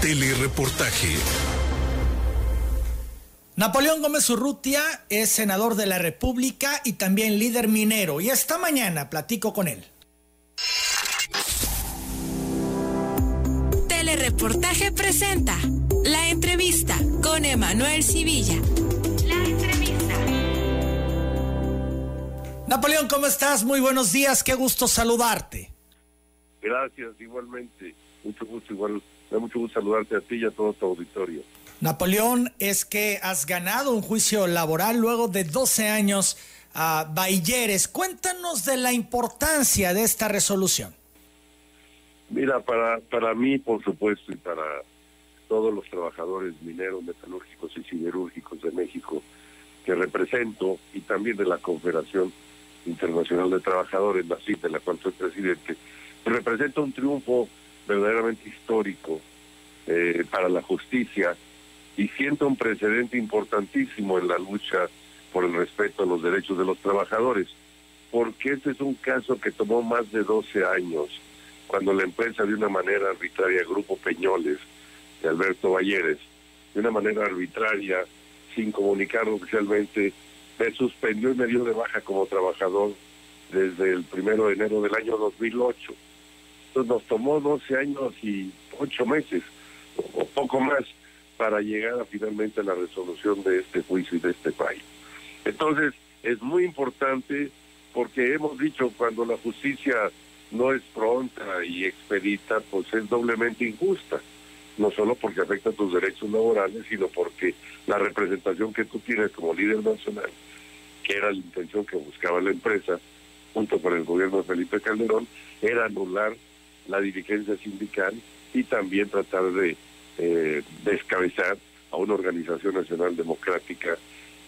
Telereportaje. Napoleón Gómez Urrutia es senador de la República y también líder minero. Y esta mañana platico con él. Telereportaje presenta la entrevista con Emanuel Civilla. La entrevista. Napoleón, ¿cómo estás? Muy buenos días, qué gusto saludarte. Gracias, igualmente. Mucho gusto, igual. Me da mucho gusto saludarte a ti y a todo tu auditorio. Napoleón, es que has ganado un juicio laboral luego de 12 años a Bailleres. Cuéntanos de la importancia de esta resolución. Mira, para, para mí, por supuesto, y para todos los trabajadores mineros, metalúrgicos y siderúrgicos de México que represento y también de la Confederación Internacional de Trabajadores, la CIT, de la cual soy presidente, representa un triunfo verdaderamente histórico eh, para la justicia y siento un precedente importantísimo en la lucha por el respeto a los derechos de los trabajadores, porque este es un caso que tomó más de 12 años, cuando la empresa de una manera arbitraria, Grupo Peñoles, de Alberto Valleres, de una manera arbitraria, sin comunicar oficialmente, me suspendió y me dio de baja como trabajador desde el primero de enero del año 2008. Entonces nos tomó 12 años y 8 meses, o poco más, para llegar a, finalmente a la resolución de este juicio y de este país. Entonces, es muy importante porque hemos dicho cuando la justicia no es pronta y expedita, pues es doblemente injusta. No solo porque afecta tus derechos laborales, sino porque la representación que tú tienes como líder nacional, que era la intención que buscaba la empresa, junto con el gobierno de Felipe Calderón, era anular la dirigencia sindical y también tratar de eh, descabezar a una organización nacional democrática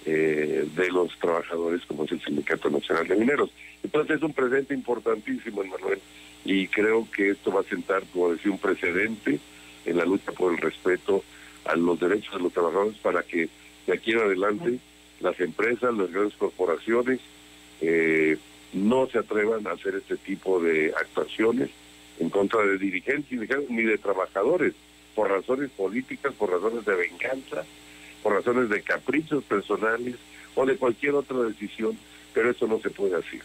eh, de los trabajadores como es el Sindicato Nacional de Mineros. Entonces es un presente importantísimo, Manuel, y creo que esto va a sentar, como decía, un precedente en la lucha por el respeto a los derechos de los trabajadores para que de aquí en adelante las empresas, las grandes corporaciones eh, no se atrevan a hacer este tipo de actuaciones en contra de dirigentes ni de trabajadores por razones políticas, por razones de venganza, por razones de caprichos personales o de cualquier otra decisión, pero eso no se puede hacer.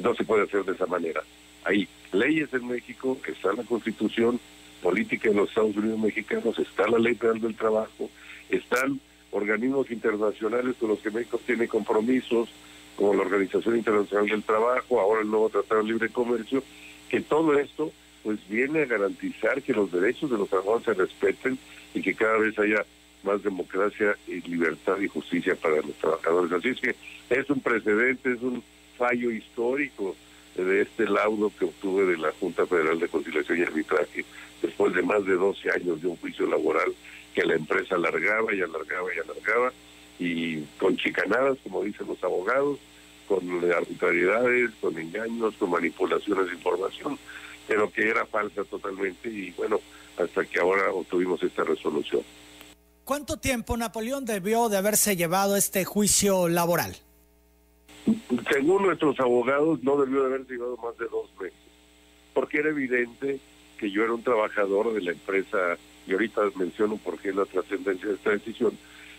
No se puede hacer de esa manera. Hay leyes en México, está la Constitución política en los Estados Unidos mexicanos, está la Ley Federal del Trabajo, están organismos internacionales con los que México tiene compromisos, como la Organización Internacional del Trabajo, ahora el nuevo Tratado de Libre Comercio, que todo esto pues viene a garantizar que los derechos de los trabajadores se respeten y que cada vez haya más democracia y libertad y justicia para los trabajadores. Así es que es un precedente, es un fallo histórico de este laudo que obtuve de la Junta Federal de Conciliación y Arbitraje después de más de 12 años de un juicio laboral que la empresa alargaba y alargaba y alargaba y con chicanadas, como dicen los abogados, con arbitrariedades, con engaños, con manipulaciones de información pero que era falsa totalmente y bueno, hasta que ahora obtuvimos esta resolución. ¿Cuánto tiempo, Napoleón, debió de haberse llevado este juicio laboral? Según nuestros abogados, no debió de haberse llevado más de dos meses, porque era evidente que yo era un trabajador de la empresa, y ahorita menciono por qué la trascendencia de esta decisión,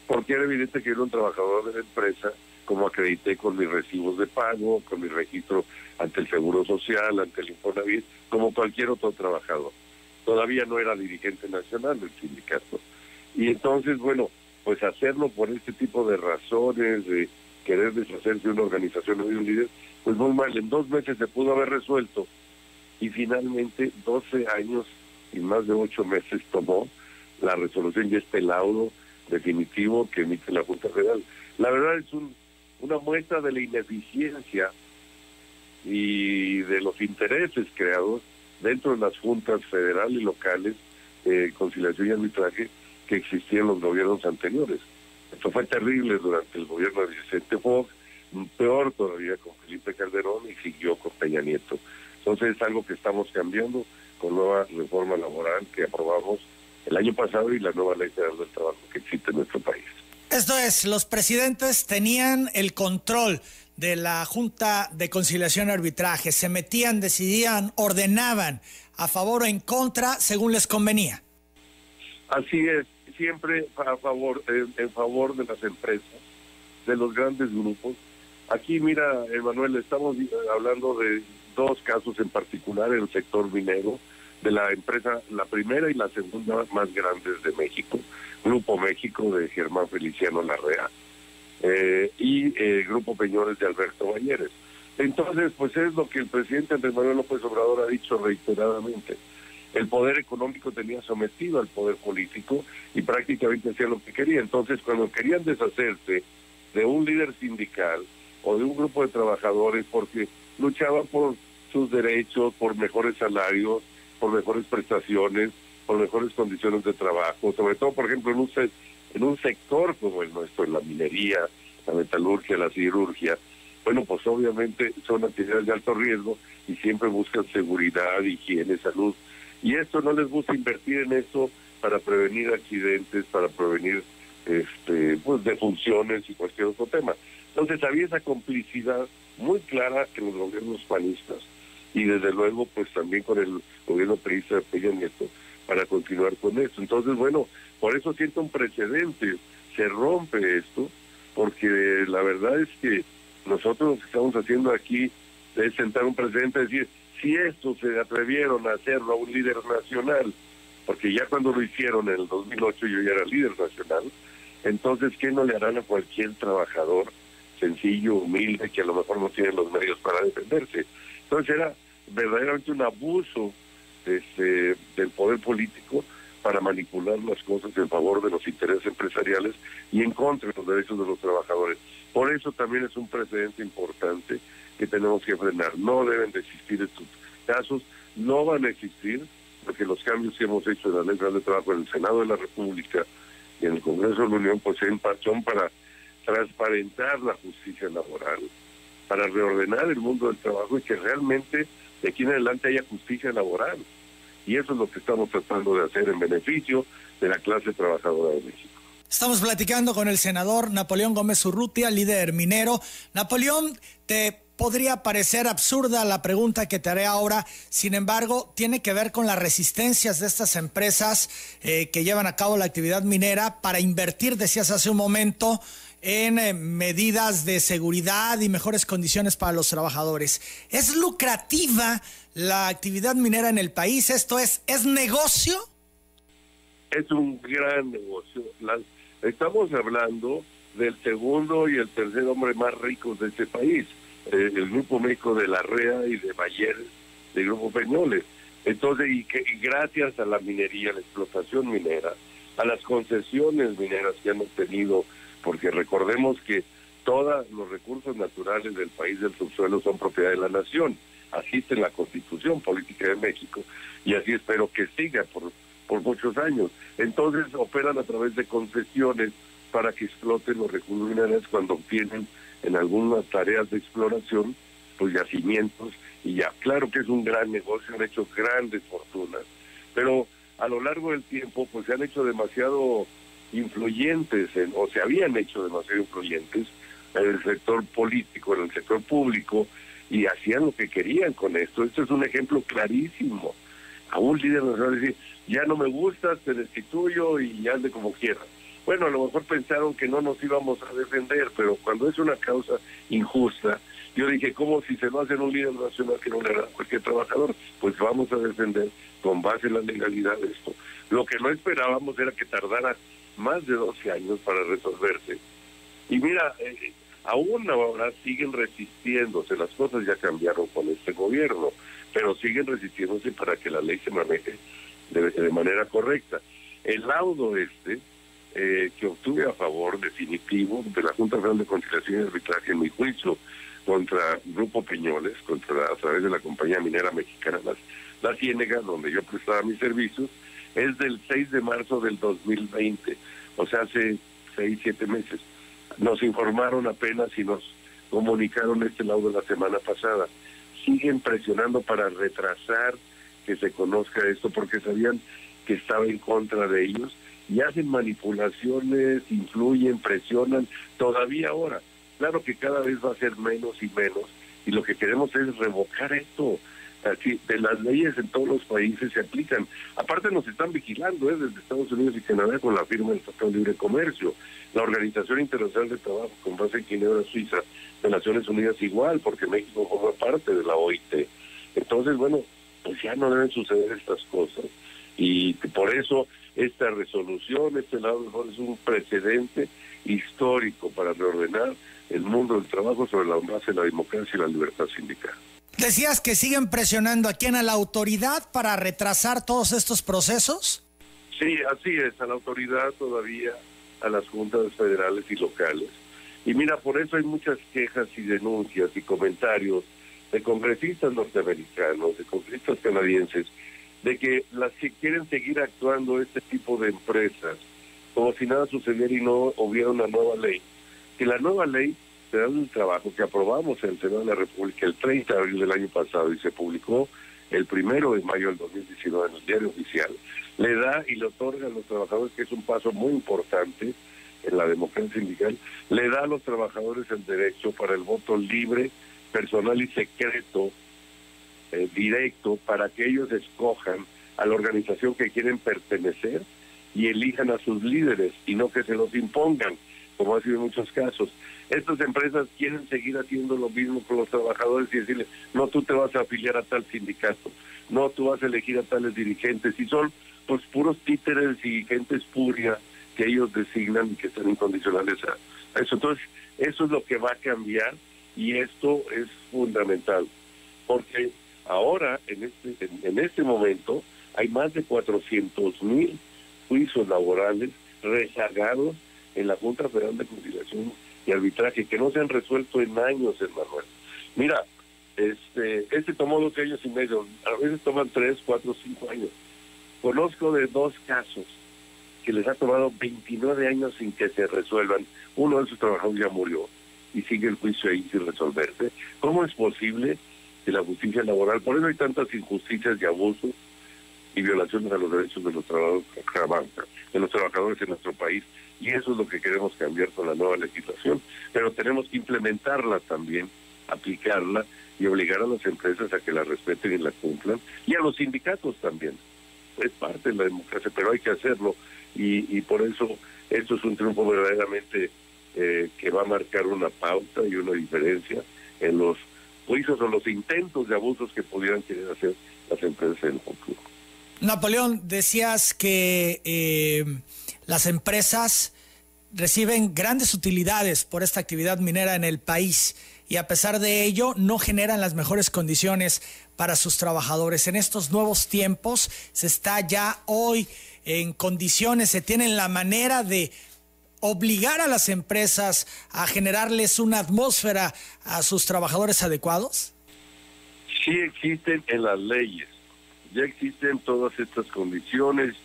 porque era evidente que yo era un trabajador de la empresa como acredité con mis recibos de pago, con mi registro ante el Seguro Social, ante el Infonavit, como cualquier otro trabajador. Todavía no era dirigente nacional del sindicato. Y entonces, bueno, pues hacerlo por este tipo de razones, de querer deshacerse de una organización o de un líder, pues muy mal. En dos meses se pudo haber resuelto y finalmente 12 años y más de ocho meses tomó la resolución y este laudo definitivo que emite la Junta Federal. La verdad es un una muestra de la ineficiencia y de los intereses creados dentro de las juntas federales y locales de conciliación y arbitraje que existían en los gobiernos anteriores. Esto fue terrible durante el gobierno de Vicente Fox, peor todavía con Felipe Calderón y siguió con Peña Nieto. Entonces es algo que estamos cambiando con nueva reforma laboral que aprobamos el año pasado y la nueva ley federal del trabajo que existe en nuestro país. Esto es, los presidentes tenían el control de la Junta de Conciliación y Arbitraje, se metían, decidían, ordenaban a favor o en contra según les convenía. Así es, siempre a favor, en, favor de las empresas, de los grandes grupos. Aquí, mira, Emanuel, estamos hablando de dos casos en particular, el sector minero, de la empresa, la primera y la segunda más grandes de México, Grupo México de Germán Feliciano Larrea eh, y el Grupo Peñones de Alberto Bañeres. Entonces, pues es lo que el presidente Andrés Manuel López Obrador ha dicho reiteradamente. El poder económico tenía sometido al poder político y prácticamente hacía lo que quería. Entonces, cuando querían deshacerse de un líder sindical o de un grupo de trabajadores porque luchaban por sus derechos, por mejores salarios, por mejores prestaciones, por mejores condiciones de trabajo, sobre todo, por ejemplo, en un, en un sector como el nuestro, en la minería, la metalurgia, la cirugía, bueno, pues obviamente son actividades de alto riesgo y siempre buscan seguridad, higiene, salud. Y esto no les gusta invertir en eso para prevenir accidentes, para prevenir este pues defunciones y cualquier otro tema. Entonces había esa complicidad muy clara en los gobiernos panistas y desde luego pues también con el gobierno periodista de Peña Nieto para continuar con esto. Entonces, bueno, por eso siento un precedente, se rompe esto, porque la verdad es que nosotros lo que estamos haciendo aquí es sentar un precedente, decir, si esto se atrevieron a hacerlo a un líder nacional, porque ya cuando lo hicieron en el 2008 yo ya era líder nacional, entonces, ¿qué no le harán a cualquier trabajador sencillo, humilde, que a lo mejor no tiene los medios para defenderse? Entonces era verdaderamente un abuso este, del poder político para manipular las cosas en favor de los intereses empresariales y en contra de los derechos de los trabajadores. Por eso también es un precedente importante que tenemos que frenar. No deben de existir estos casos, no van a existir, porque los cambios que hemos hecho en la Ley de Trabajo en el Senado de la República y en el Congreso de la Unión, pues son para transparentar la justicia laboral, para reordenar el mundo del trabajo y que realmente de aquí en adelante haya justicia laboral. Y eso es lo que estamos tratando de hacer en beneficio de la clase trabajadora de México. Estamos platicando con el senador Napoleón Gómez Urrutia, líder minero. Napoleón, te podría parecer absurda la pregunta que te haré ahora, sin embargo, tiene que ver con las resistencias de estas empresas eh, que llevan a cabo la actividad minera para invertir, decías hace un momento, en eh, medidas de seguridad y mejores condiciones para los trabajadores. ¿Es lucrativa la actividad minera en el país? ¿Esto es, es negocio? Es un gran negocio. estamos hablando del segundo y el tercer hombre más ricos de este país, eh, el Grupo México de la REA y de Bayer, del Grupo Peñoles. Entonces, y, que, y gracias a la minería, la explotación minera, a las concesiones mineras que han obtenido porque recordemos que todos los recursos naturales del país del subsuelo son propiedad de la nación. Así está en la Constitución Política de México y así espero que siga por, por muchos años. Entonces operan a través de concesiones para que exploten los recursos minerales cuando obtienen en algunas tareas de exploración pues yacimientos y ya. Claro que es un gran negocio, han hecho grandes fortunas, pero a lo largo del tiempo pues se han hecho demasiado influyentes, o se habían hecho demasiado influyentes en el sector político, en el sector público, y hacían lo que querían con esto. Esto es un ejemplo clarísimo. A un líder nacional decir, ya no me gustas, te destituyo y ande como quieras. Bueno, a lo mejor pensaron que no nos íbamos a defender, pero cuando es una causa injusta, yo dije, ¿cómo si se lo hacen un líder nacional que no le hará cualquier trabajador? Pues vamos a defender con base en la legalidad esto. Lo que no esperábamos era que tardara más de 12 años para resolverse. Y mira, eh, aún ahora siguen resistiéndose, las cosas ya cambiaron con este gobierno, pero siguen resistiéndose para que la ley se maneje de, manera correcta. El laudo este, eh, que obtuve a favor definitivo de la Junta Federal de Conciliación y Arbitraje en mi juicio contra Grupo Peñoles, contra a través de la compañía minera mexicana La Ciénega, donde yo prestaba mis servicios, es del 6 de marzo del 2020, o sea, hace 6, 7 meses. Nos informaron apenas y nos comunicaron este laudo la semana pasada. Siguen presionando para retrasar que se conozca esto porque sabían que estaba en contra de ellos y hacen manipulaciones, influyen, presionan, todavía ahora. Claro que cada vez va a ser menos y menos y lo que queremos es revocar esto. De las leyes en todos los países se aplican. Aparte nos están vigilando ¿eh? desde Estados Unidos y Canadá con la firma del Tratado de Libre Comercio. La Organización Internacional de Trabajo con base en Ginebra, Suiza, de Naciones Unidas igual, porque México forma parte de la OIT. Entonces, bueno, pues ya no deben suceder estas cosas. Y por eso esta resolución, este lado mejor es un precedente histórico para reordenar el mundo del trabajo sobre la base de la democracia y la libertad sindical. Decías que siguen presionando a quién, a la autoridad para retrasar todos estos procesos. Sí, así es, a la autoridad todavía, a las juntas federales y locales. Y mira, por eso hay muchas quejas y denuncias y comentarios de congresistas norteamericanos, de congresistas canadienses, de que las que quieren seguir actuando este tipo de empresas, como si nada sucediera y no hubiera una nueva ley. Que la nueva ley Federal del Trabajo que aprobamos en el Senado de la República el 30 de abril del año pasado y se publicó el primero de mayo del 2019 en el diario oficial, le da y le otorga a los trabajadores, que es un paso muy importante en la democracia sindical, le da a los trabajadores el derecho para el voto libre, personal y secreto, eh, directo, para que ellos escojan a la organización que quieren pertenecer y elijan a sus líderes y no que se los impongan como ha sido en muchos casos. Estas empresas quieren seguir haciendo lo mismo con los trabajadores y decirles, no, tú te vas a afiliar a tal sindicato, no, tú vas a elegir a tales dirigentes, y son pues puros títeres y gente espuria que ellos designan y que están incondicionales a, eso. Entonces, eso es lo que va a cambiar y esto es fundamental, porque ahora, en este, en, este momento, hay más de 400 mil juicios laborales rezagados en la Junta Federal de Conciliación y Arbitraje, que no se han resuelto en años, Manuel. Mira, este, este tomó dos años y medio, a veces toman tres, cuatro, cinco años. Conozco de dos casos que les ha tomado 29 años sin que se resuelvan. Uno de sus trabajadores ya murió y sigue el juicio ahí sin resolverse. ¿Cómo es posible que la justicia laboral, por eso hay tantas injusticias y abusos y violaciones a los derechos de los trabajadores, de los trabajadores en nuestro país? Y eso es lo que queremos cambiar con la nueva legislación, pero tenemos que implementarla también, aplicarla y obligar a las empresas a que la respeten y la cumplan, y a los sindicatos también. Es parte de la democracia, pero hay que hacerlo, y, y por eso esto es un triunfo verdaderamente eh, que va a marcar una pauta y una diferencia en los juicios o los intentos de abusos que pudieran querer hacer las empresas en el futuro. Napoleón, decías que eh, las empresas reciben grandes utilidades por esta actividad minera en el país y a pesar de ello no generan las mejores condiciones para sus trabajadores. En estos nuevos tiempos se está ya hoy en condiciones, se tiene la manera de obligar a las empresas a generarles una atmósfera a sus trabajadores adecuados? Sí existen en las leyes, ya existen todas estas condiciones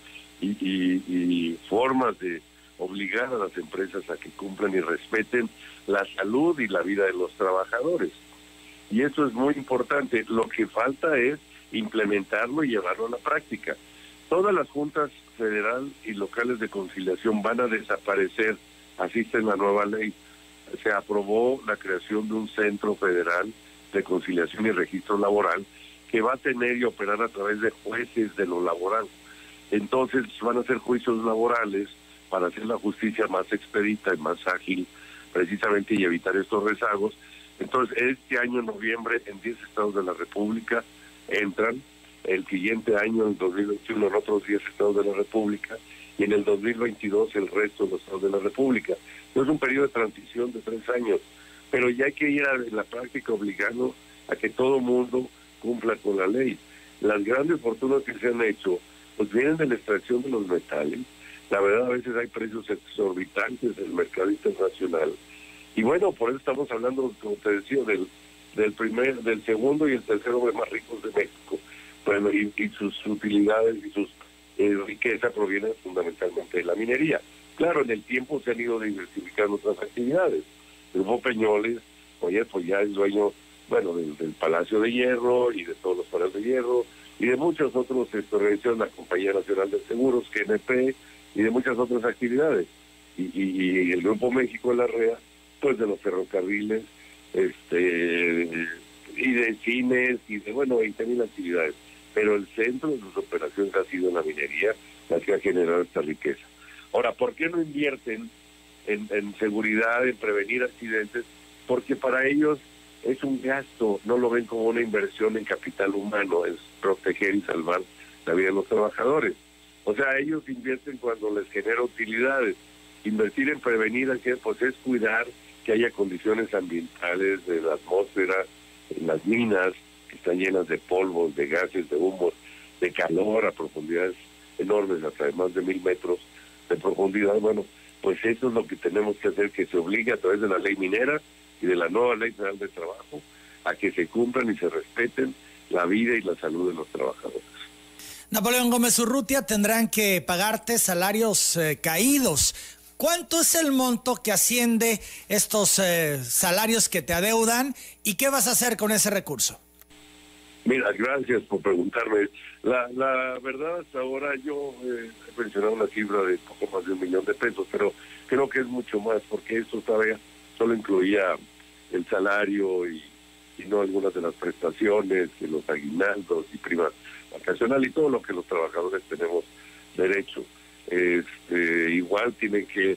y, formas de obligar a las empresas a que cumplan y respeten la salud y la vida de los trabajadores. Y eso es muy importante. Lo que falta es implementarlo y llevarlo a la práctica. Todas las juntas federal y locales de conciliación van a desaparecer, así está en la nueva ley. Se aprobó la creación de un centro federal de conciliación y registro laboral que va a tener y operar a través de jueces de lo laboral. Entonces van a ser juicios laborales para hacer la justicia más expedita y más ágil, precisamente, y evitar estos rezagos. Entonces, este año, en noviembre, en 10 estados de la República entran, el siguiente año, en 2021, en otros 10 estados de la República, y en el 2022 el resto de los estados de la República. Es un periodo de transición de tres años, pero ya hay que ir a la práctica obligando a que todo mundo cumpla con la ley. Las grandes fortunas que se han hecho pues vienen de la extracción de los metales. La verdad, a veces hay precios exorbitantes del mercado internacional. Y bueno, por eso estamos hablando, como te decía, del, del primer, del segundo y el tercer hombre más ricos de México. Bueno, y, sus utilidades y sus eh, riqueza provienen fundamentalmente de la minería. Claro, en el tiempo se han ido diversificando otras actividades. El Grupo Peñoles, oye, pues ya es dueño, bueno, del, del Palacio de Hierro y de todos los palacios de hierro, y de muchos otros organizaciones, la Compañía Nacional de Seguros, GNP, y de muchas otras actividades. Y, y, el Grupo México de la REA, pues de los ferrocarriles, este y de cines y de, bueno, 20 mil actividades. Pero el centro de sus operaciones ha sido la minería la que ha generado esta riqueza. Ahora, ¿por qué no invierten en, en seguridad, en prevenir accidentes? Porque para ellos es un gasto, no lo ven como una inversión en capital humano, es proteger y salvar la vida de los trabajadores. O sea, ellos invierten cuando les genera utilidades. Invertir en prevenir, pues es cuidar que haya condiciones ambientales de la atmósfera, en las minas, que están llenas de polvos, de gases, de humos, de calor a profundidades enormes, hasta de más de mil metros de profundidad. Bueno, pues eso es lo que tenemos que hacer, que se obligue a través de la ley minera y de la nueva ley federal de trabajo a que se cumplan y se respeten la vida y la salud de los trabajadores. Napoleón Gómez Urrutia tendrán que pagarte salarios eh, caídos. ¿Cuánto es el monto que asciende estos eh, salarios que te adeudan y qué vas a hacer con ese recurso? Mira, gracias por preguntarme. La, la verdad, hasta ahora yo eh, he mencionado una cifra de poco más de un millón de pesos, pero creo que es mucho más porque eso todavía solo incluía el salario y, no algunas de las prestaciones, y los aguinaldos y primas vacacional y todo lo que los trabajadores tenemos derecho. Este, igual tienen que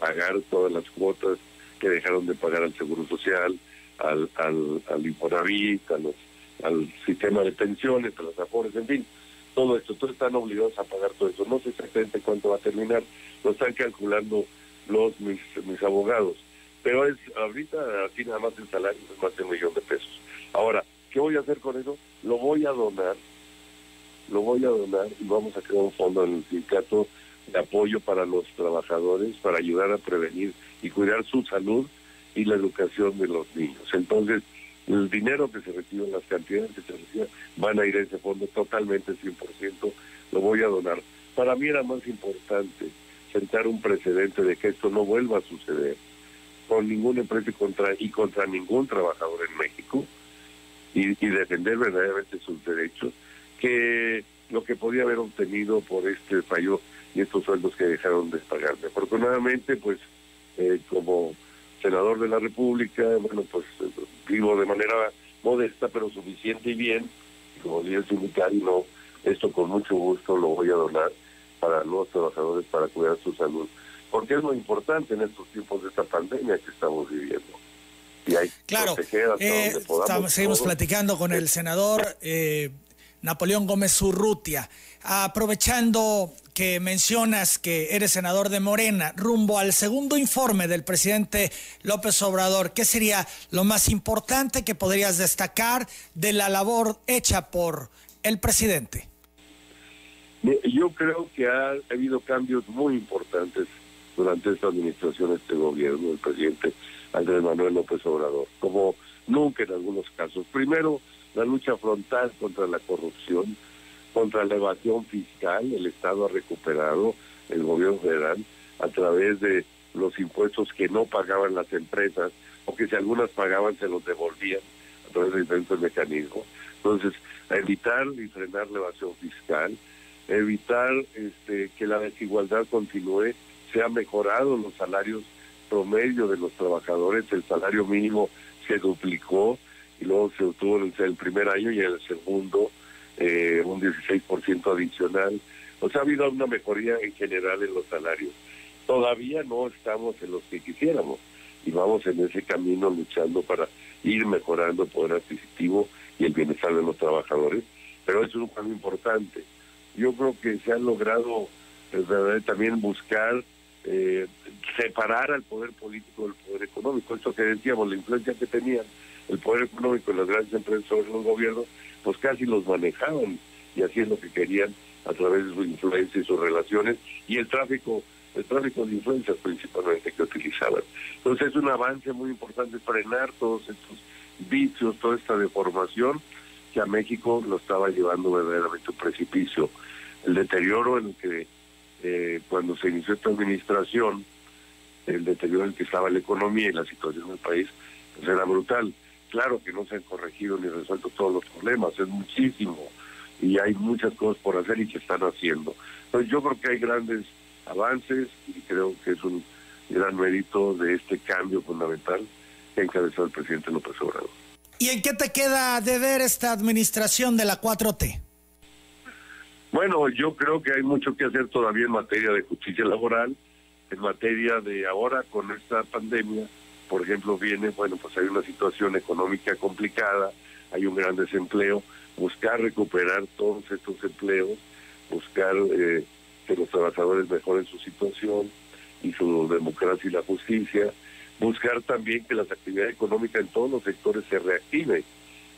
pagar todas las cuotas que dejaron de pagar al Seguro Social, al, al, al Infonavit, a los, al sistema de pensiones, a las afores, en fin, todo esto. Todos están obligados a pagar todo eso. No sé exactamente cuánto va a terminar, lo están calculando los mis, mis abogados. Pero es ahorita, así nada más el salario es más de un millón de pesos. Ahora, ¿qué voy a hacer con eso? Lo voy a donar lo voy a donar y vamos a crear un fondo en el sindicato de apoyo para los trabajadores, para ayudar a prevenir y cuidar su salud y la educación de los niños. Entonces, el dinero que se recibe, las cantidades que se reciben, van a ir a ese fondo totalmente, 100%, lo voy a donar. Para mí era más importante sentar un precedente de que esto no vuelva a suceder con ninguna empresa y contra, y contra ningún trabajador en México y, y defender verdaderamente sus derechos que lo que podía haber obtenido por este fallo y estos sueldos que dejaron de pagarme. Afortunadamente, pues, eh, como senador de la República, bueno, pues vivo de manera modesta, pero suficiente y bien, como líder sindical, y no, esto con mucho gusto lo voy a donar para los trabajadores para cuidar su salud, porque es muy importante en estos tiempos de esta pandemia que estamos viviendo. Y hay claro, eh, seguimos platicando con el senador. Eh, Napoleón Gómez Urrutia. Aprovechando que mencionas que eres senador de Morena, rumbo al segundo informe del presidente López Obrador, ¿qué sería lo más importante que podrías destacar de la labor hecha por el presidente? Yo creo que ha habido cambios muy importantes durante esta administración, este gobierno, del presidente Andrés Manuel López Obrador, como nunca en algunos casos. Primero, la lucha frontal contra la corrupción, contra la evasión fiscal, el Estado ha recuperado, el gobierno federal, a través de los impuestos que no pagaban las empresas, o que si algunas pagaban se los devolvían a través de diferentes mecanismos. Entonces, evitar y frenar la evasión fiscal, evitar este, que la desigualdad continúe, se han mejorado los salarios promedio de los trabajadores, el salario mínimo se duplicó, y luego se obtuvo en el primer año y el segundo eh, un 16% adicional. O sea, ha habido una mejoría en general en los salarios. Todavía no estamos en los que quisiéramos y vamos en ese camino luchando para ir mejorando el poder adquisitivo y el bienestar de los trabajadores, pero es un cambio importante. Yo creo que se ha logrado eh, también buscar eh, separar al poder político del poder económico. Esto que decíamos, la influencia que tenían el poder económico y las grandes empresas sobre los gobiernos, pues casi los manejaban y hacían lo que querían a través de su influencia y sus relaciones y el tráfico el tráfico de influencias principalmente que utilizaban. Entonces es un avance muy importante frenar todos estos vicios, toda esta deformación que a México lo estaba llevando verdaderamente a un precipicio. El deterioro en el que eh, cuando se inició esta administración, el deterioro en el que estaba la economía y la situación del país, pues era brutal. Claro que no se han corregido ni resuelto todos los problemas, es muchísimo y hay muchas cosas por hacer y se están haciendo. Entonces yo creo que hay grandes avances y creo que es un gran mérito de este cambio fundamental que encabezó el presidente López Obrador. ¿Y en qué te queda de ver esta administración de la 4T? Bueno, yo creo que hay mucho que hacer todavía en materia de justicia laboral, en materia de ahora con esta pandemia, por ejemplo, viene, bueno, pues hay una situación económica complicada, hay un gran desempleo, buscar recuperar todos estos empleos, buscar eh, que los trabajadores mejoren su situación y su democracia y la justicia, buscar también que las actividades económicas en todos los sectores se reactiven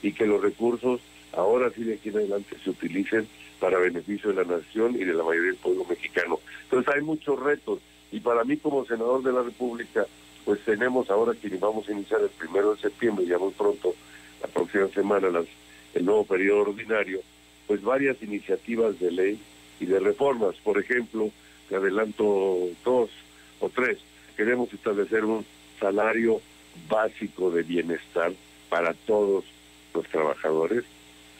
y que los recursos ahora sí de aquí en adelante se utilicen para beneficio de la nación y de la mayoría del pueblo mexicano. Entonces hay muchos retos y para mí como senador de la República, pues tenemos ahora que vamos a iniciar el primero de septiembre, ya muy pronto, la próxima semana, las, el nuevo periodo ordinario, pues varias iniciativas de ley y de reformas. Por ejemplo, te adelanto dos o tres, queremos establecer un salario básico de bienestar para todos los trabajadores.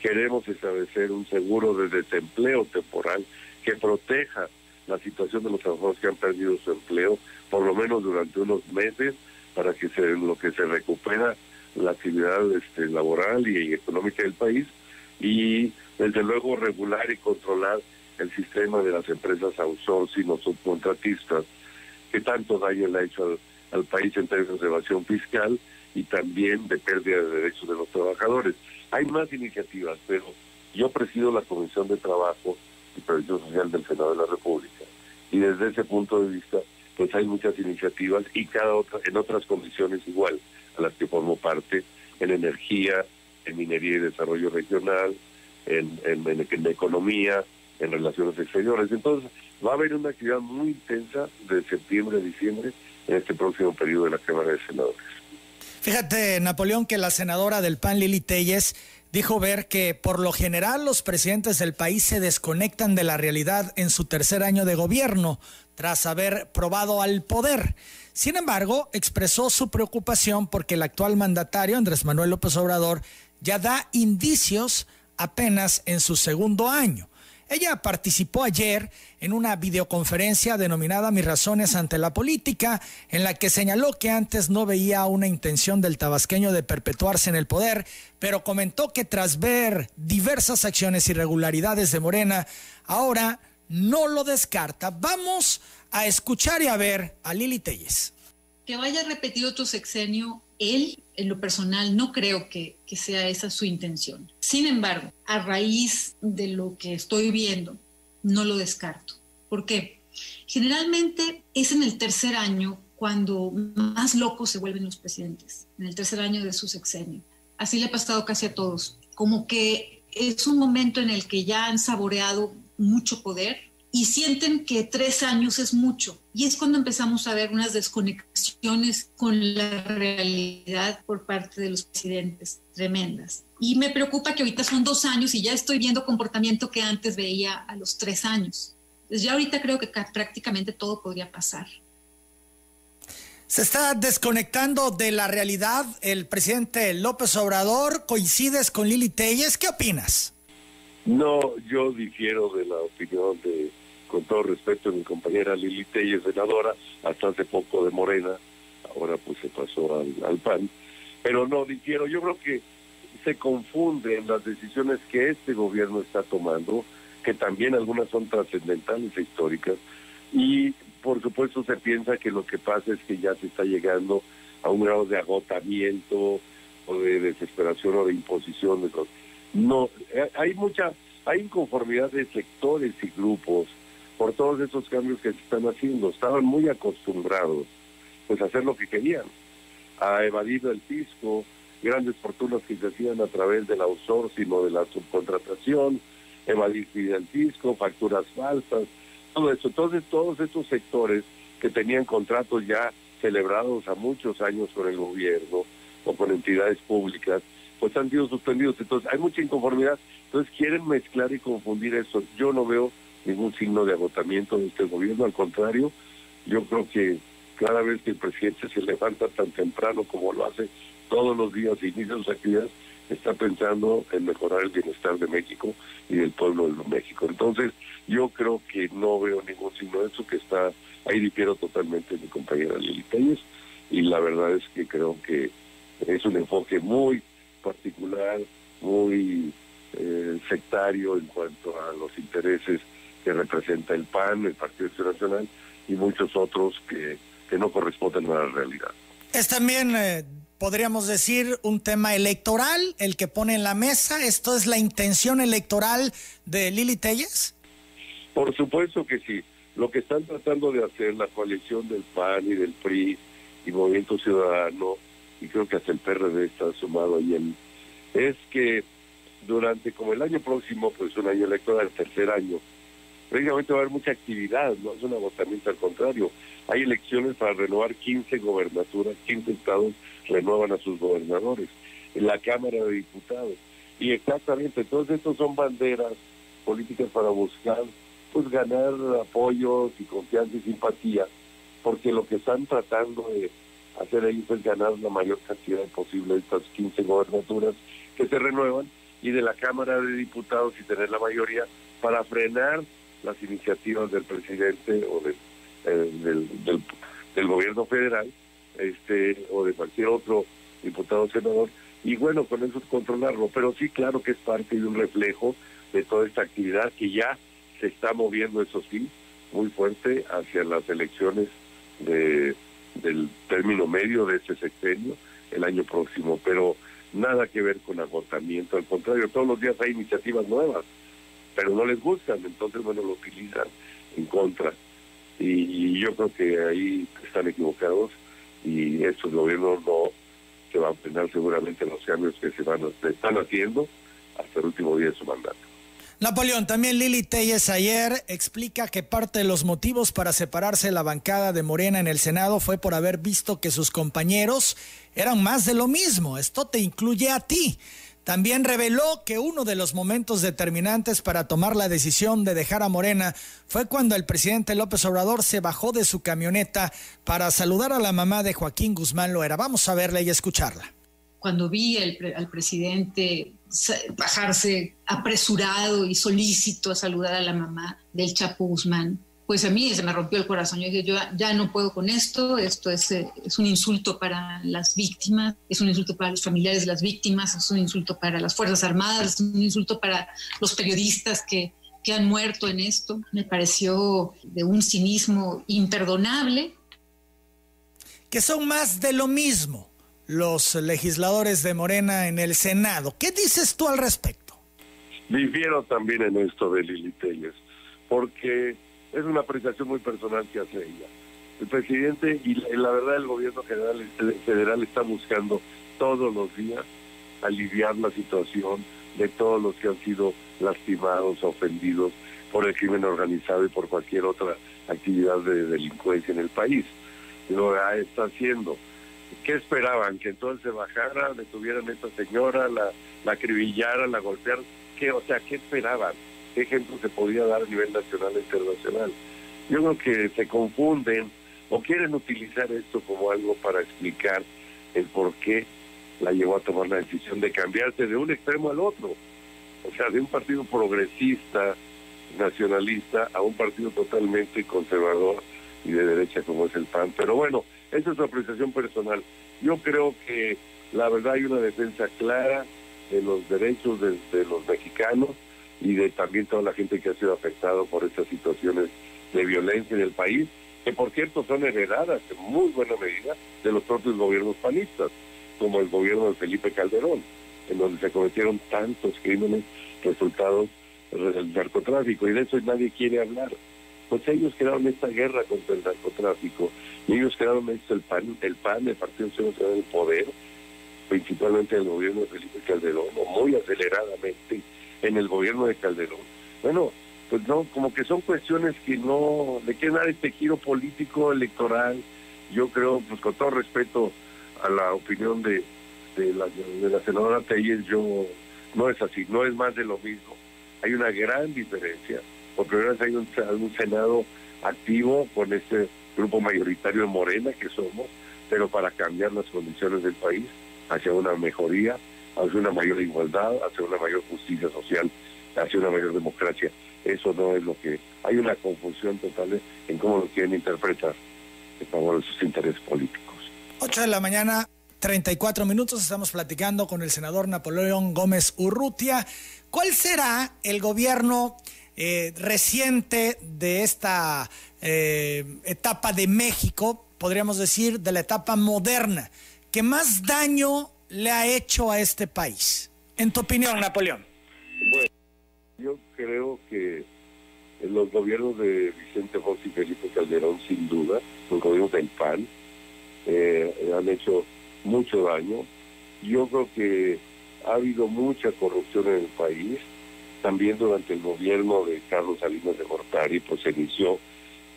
Queremos establecer un seguro de desempleo temporal que proteja la situación de los trabajadores que han perdido su empleo, por lo menos durante unos meses, para que se, lo que se recupera la actividad este, laboral y económica del país, y desde luego regular y controlar el sistema de las empresas outsourcing o subcontratistas, que tanto daño le ha hecho al, al país en términos de evasión fiscal y también de pérdida de derechos de los trabajadores. Hay más iniciativas, pero yo presido la Comisión de Trabajo y Previsión Social del Senado de la República. Y desde ese punto de vista, pues hay muchas iniciativas y cada otra, en otras condiciones igual a las que formo parte, en energía, en minería y desarrollo regional, en, en economía, en relaciones exteriores. Entonces, va a haber una actividad muy intensa de septiembre a diciembre en este próximo periodo de la Cámara de Senadores. Fíjate, Napoleón, que la senadora del PAN, Lili Telles, dijo ver que por lo general los presidentes del país se desconectan de la realidad en su tercer año de gobierno, tras haber probado al poder. Sin embargo, expresó su preocupación porque el actual mandatario, Andrés Manuel López Obrador, ya da indicios apenas en su segundo año. Ella participó ayer en una videoconferencia denominada Mis razones ante la política, en la que señaló que antes no veía una intención del tabasqueño de perpetuarse en el poder, pero comentó que tras ver diversas acciones irregularidades de Morena, ahora no lo descarta. Vamos a escuchar y a ver a Lili Telles. Que vaya repetido otro sexenio, él en lo personal no creo que, que, sea esa su intención. Sin embargo, a raíz de lo que estoy viendo, no lo descarto. ¿Por qué? Generalmente es en el tercer año cuando más locos se vuelven los presidentes, en el tercer año de su sexenio. Así le ha pasado casi a todos. Como que es un momento en el que ya han saboreado mucho poder, y sienten que tres años es mucho. Y es cuando empezamos a ver unas desconexiones con la realidad por parte de los presidentes tremendas. Y me preocupa que ahorita son dos años y ya estoy viendo comportamiento que antes veía a los tres años. Entonces ya ahorita creo que prácticamente todo podría pasar. Se está desconectando de la realidad el presidente López Obrador. ¿Coincides con Lili Telles? ¿Qué opinas? No, yo difiero de la opinión de con todo respeto, mi compañera Lili Telles, senadora, hasta hace poco de Morena, ahora pues se pasó al, PAN. Pero no, difiero, yo creo que se confunden las decisiones que este gobierno está tomando, que también algunas son trascendentales e históricas, y por supuesto se piensa que lo que pasa es que ya se está llegando a un grado de agotamiento o de desesperación o de imposición. No, eh, hay mucha, hay inconformidad de sectores y grupos por todos esos cambios que se están haciendo. Estaban muy acostumbrados pues a hacer lo que querían, a evadir el fisco, grandes fortunas que se hacían a través del outsourcing o de la subcontratación, evadir el fisco, facturas falsas, todo eso. Entonces todos estos sectores que tenían contratos ya celebrados a muchos años con el gobierno o con entidades públicas, pues han sido suspendidos. Entonces hay mucha inconformidad. Entonces quieren mezclar y confundir eso. Yo no veo ningún signo de agotamiento de este gobierno, al contrario, yo creo que cada vez que el presidente se levanta tan temprano como lo hace todos los días y inicia sus actividades, está pensando en mejorar el bienestar de México y del pueblo de México. Entonces, yo creo que no veo ningún signo de eso, que está, ahí difiero totalmente mi compañera Lili Pérez, y la verdad es que creo que es un enfoque muy particular, muy eh, sectario en cuanto a los intereses que representa el PAN, el Partido Nacional y muchos otros que, que no corresponden a la realidad. Es también, eh, podríamos decir, un tema electoral el que pone en la mesa. ¿Esto es la intención electoral de Lili Telles? Por supuesto que sí. Lo que están tratando de hacer la coalición del PAN y del PRI y Movimiento Ciudadano, y creo que hasta el PRD está sumado ahí, en, es que durante como el año próximo, pues un año electoral, el tercer año, prácticamente va a haber mucha actividad, no es un agotamiento, al contrario. Hay elecciones para renovar 15 gobernaturas, 15 estados renuevan a sus gobernadores en la Cámara de Diputados. Y exactamente, todos estos son banderas políticas para buscar pues ganar apoyos y confianza y simpatía, porque lo que están tratando de hacer ellos es ganar la mayor cantidad posible de estas 15 gobernaturas que se renuevan y de la Cámara de Diputados y tener la mayoría para frenar las iniciativas del presidente o eh, del, del, gobierno federal este o de cualquier otro diputado o senador y bueno con eso controlarlo. Pero sí claro que es parte de un reflejo de toda esta actividad que ya se está moviendo eso sí muy fuerte hacia las elecciones de del término medio de este sexenio el año próximo. Pero nada que ver con agotamiento al contrario todos los días hay iniciativas nuevas pero no les gustan, entonces bueno, lo utilizan en contra. Y, yo creo que ahí están equivocados y estos gobiernos no se van a frenar seguramente los cambios que se van se están haciendo hasta el último día de su mandato. Napoleón, también Lili Telles ayer explica que parte de los motivos para separarse de la bancada de Morena en el Senado fue por haber visto que sus compañeros eran más de lo mismo. Esto te incluye a ti. También reveló que uno de los momentos determinantes para tomar la decisión de dejar a Morena fue cuando el presidente López Obrador se bajó de su camioneta para saludar a la mamá de Joaquín Guzmán Loera. Vamos a verla y escucharla. Cuando vi al presidente bajarse apresurado y solícito a saludar a la mamá del Chapo Guzmán, pues a mí se me rompió el corazón. Yo dije, yo ya no puedo con esto, esto es, eh, es un insulto para las víctimas, es un insulto para los familiares de las víctimas, es un insulto para las Fuerzas Armadas, es un insulto para los periodistas que, que han muerto en esto. Me pareció de un cinismo imperdonable. Que son más de lo mismo los legisladores de Morena en el Senado. ¿Qué dices tú al respecto? Difiero también en esto de Lili Telles, porque es una apreciación muy personal que hace ella. El presidente y la, verdad el gobierno federal está buscando todos los días aliviar la situación de todos los que han sido lastimados, ofendidos por el crimen organizado y por cualquier otra actividad de delincuencia en el país. Lo está haciendo. ¿Qué esperaban? Que entonces se bajara, detuvieran a esta señora, la, la acribillara, la golpearan. ¿Qué, o sea, ¿qué esperaban? Qué ejemplo se podía dar a nivel nacional e internacional. Yo creo que se confunden o quieren utilizar esto como algo para explicar el por qué la llevó a tomar la decisión de cambiarse de un extremo al otro. O sea, de un partido progresista, nacionalista, a un partido totalmente conservador y de derecha como es el PAN. Pero bueno, esa es su apreciación personal. Yo creo que la verdad hay una defensa clara de los derechos de los mexicanos y de también toda la gente que ha sido afectado por estas situaciones de violencia en el país, que por cierto son heredadas en muy buena medida de los propios gobiernos panistas, como el gobierno de Felipe Calderón, en donde se cometieron tantos crímenes resultados del narcotráfico, y de eso nadie quiere hablar. Pues ellos crearon esta guerra contra el narcotráfico, y ellos crearon el PAN, el PAN, el Partido Nacional del Poder, principalmente el gobierno de Felipe Calderón, muy aceleradamente, en el gobierno de Calderón. Bueno, pues no, como que son cuestiones que no le quieren dar este giro político electoral. Yo creo, pues con todo respeto a la opinión de, la, de la senadora Telles, yo no es así, no es más de lo mismo. Hay una gran diferencia. Por primera vez hay un, un Senado activo con este grupo mayoritario de Morena que somos, pero para cambiar las condiciones del país hacia una mejoría hacia una mayor igualdad, hacia una mayor justicia social, hacia una mayor democracia. Eso no es lo que... Hay una confusión total en cómo lo quieren interpretar en favor de sus intereses políticos. 8 de la mañana, 34 minutos. Estamos platicando con el senador Napoleón Gómez Urrutia. ¿Cuál será el gobierno eh, reciente de esta eh, etapa de México, podríamos decir, de la etapa moderna, que más daño le ha hecho a este país? En tu opinión, Napoleón. Bueno, yo creo que los gobiernos de Vicente Fox y Felipe Calderón, sin duda, los gobiernos del PAN, eh, han hecho mucho daño. Yo creo que ha habido mucha corrupción en el país. También durante el gobierno de Carlos Salinas de Gortari, pues se inició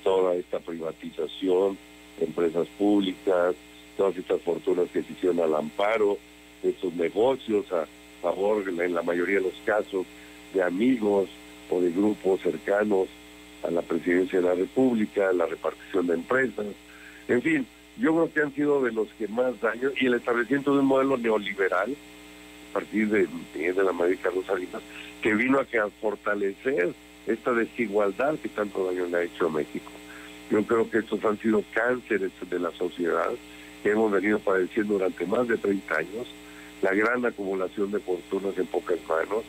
toda esta privatización, empresas públicas, todas estas fortunas que se hicieron al amparo, de estos negocios a favor, en la mayoría de los casos, de amigos o de grupos cercanos a la presidencia de la República, la repartición de empresas, en fin, yo creo que han sido de los que más daño, y el establecimiento de un modelo neoliberal, a partir de, la Madrid Carlos Salinas, que vino a fortalecer esta desigualdad que tanto daño le ha hecho a México. Yo creo que estos han sido cánceres de la sociedad que hemos venido padeciendo durante más de 30 años, la gran acumulación de fortunas en pocas manos,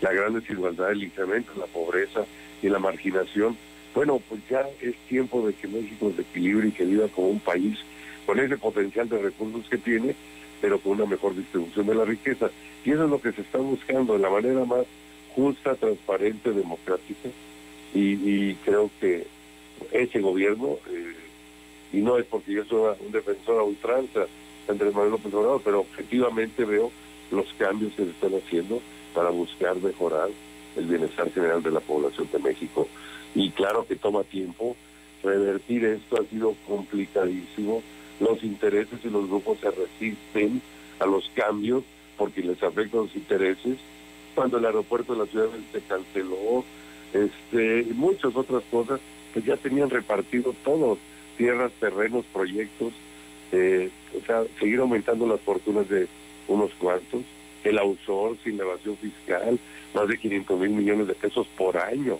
la gran desigualdad, el incremento, la pobreza y la marginación. Bueno, pues ya es tiempo de que México se equilibre y que viva como un país con ese potencial de recursos que tiene, pero con una mejor distribución de la riqueza. Y eso es lo que se está buscando de la manera más justa, transparente, democrática. Y, creo que ese gobierno, eh, y no es porque yo soy un defensor a ultranza, Andrés Manuel López Obrador, pero objetivamente veo los cambios que se están haciendo para buscar mejorar el bienestar general de la población de México. Y claro que toma tiempo, revertir esto ha sido complicadísimo, los intereses y los grupos se resisten a los cambios porque les afectan los intereses. Cuando el aeropuerto de la ciudad se canceló, este, muchas otras cosas, pues ya tenían repartido todos, tierras, terrenos, proyectos, eh, o sea, seguir aumentando las fortunas de unos cuantos, el sin la evasión fiscal, más de 500 mil millones de pesos por año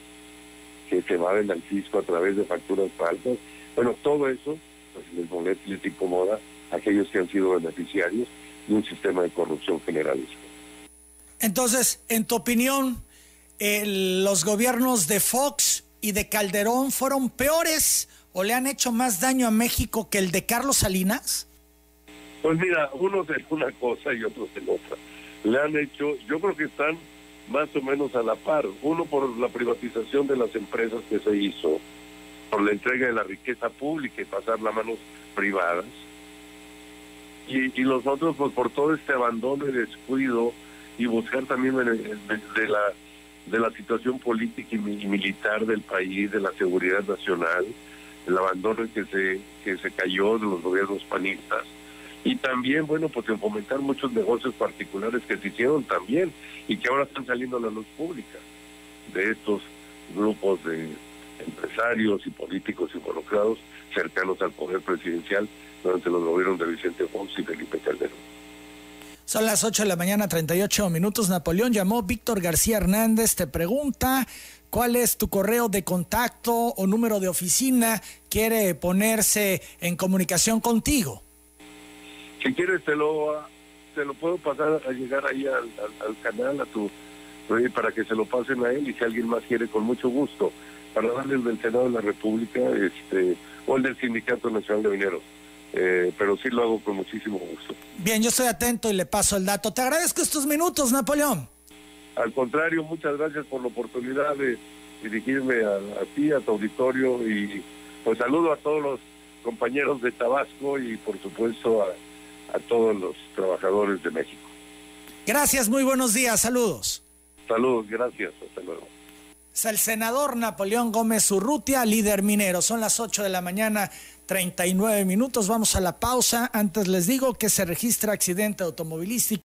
que se evaden al fisco a través de facturas falsas. Bueno, todo eso pues les molesta y les incomoda a aquellos que han sido beneficiarios de un sistema de corrupción generalista. Entonces, en tu opinión, los gobiernos de Fox y de Calderón fueron peores o le han hecho más daño a México que el de Carlos Salinas? Pues mira, unos en una cosa y otros en otra. Le han hecho, yo creo que están más o menos a la par. Uno por la privatización de las empresas que se hizo, por la entrega de la riqueza pública y pasar las manos privadas. Y, y los otros pues por todo este abandono y descuido y buscar también de, la de la situación política y, militar del país, de la seguridad nacional, el abandono que se que se cayó de los gobiernos panistas y también bueno pues en fomentar muchos negocios particulares que se hicieron también y que ahora están saliendo a la luz pública de estos grupos de empresarios y políticos involucrados cercanos al poder presidencial durante los gobiernos de Vicente Fox y Felipe Calderón. Son las 8 de la mañana, 38 minutos. Napoleón llamó Víctor García Hernández, te pregunta cuál es tu correo de contacto o número de oficina, quiere ponerse en comunicación contigo. Si quieres te lo, te lo puedo pasar a llegar ahí al, al canal, a tu para que se lo pasen a él y si alguien más quiere con mucho gusto para darle el del Senado de la República este, o el del Sindicato Nacional de Mineros. Eh, pero sí lo hago con muchísimo gusto. Bien, yo estoy atento y le paso el dato. Te agradezco estos minutos, Napoleón. Al contrario, muchas gracias por la oportunidad de dirigirme a, ti, a tu auditorio y pues saludo a todos los compañeros de Tabasco y por supuesto a, a todos los trabajadores de México. Gracias, muy buenos días, saludos. Saludos, gracias, hasta luego. Es el senador Napoleón Gómez Urrutia, líder minero. Son las 8 de la mañana, 39 minutos. Vamos a la pausa. Antes les digo que se registra accidente automovilístico.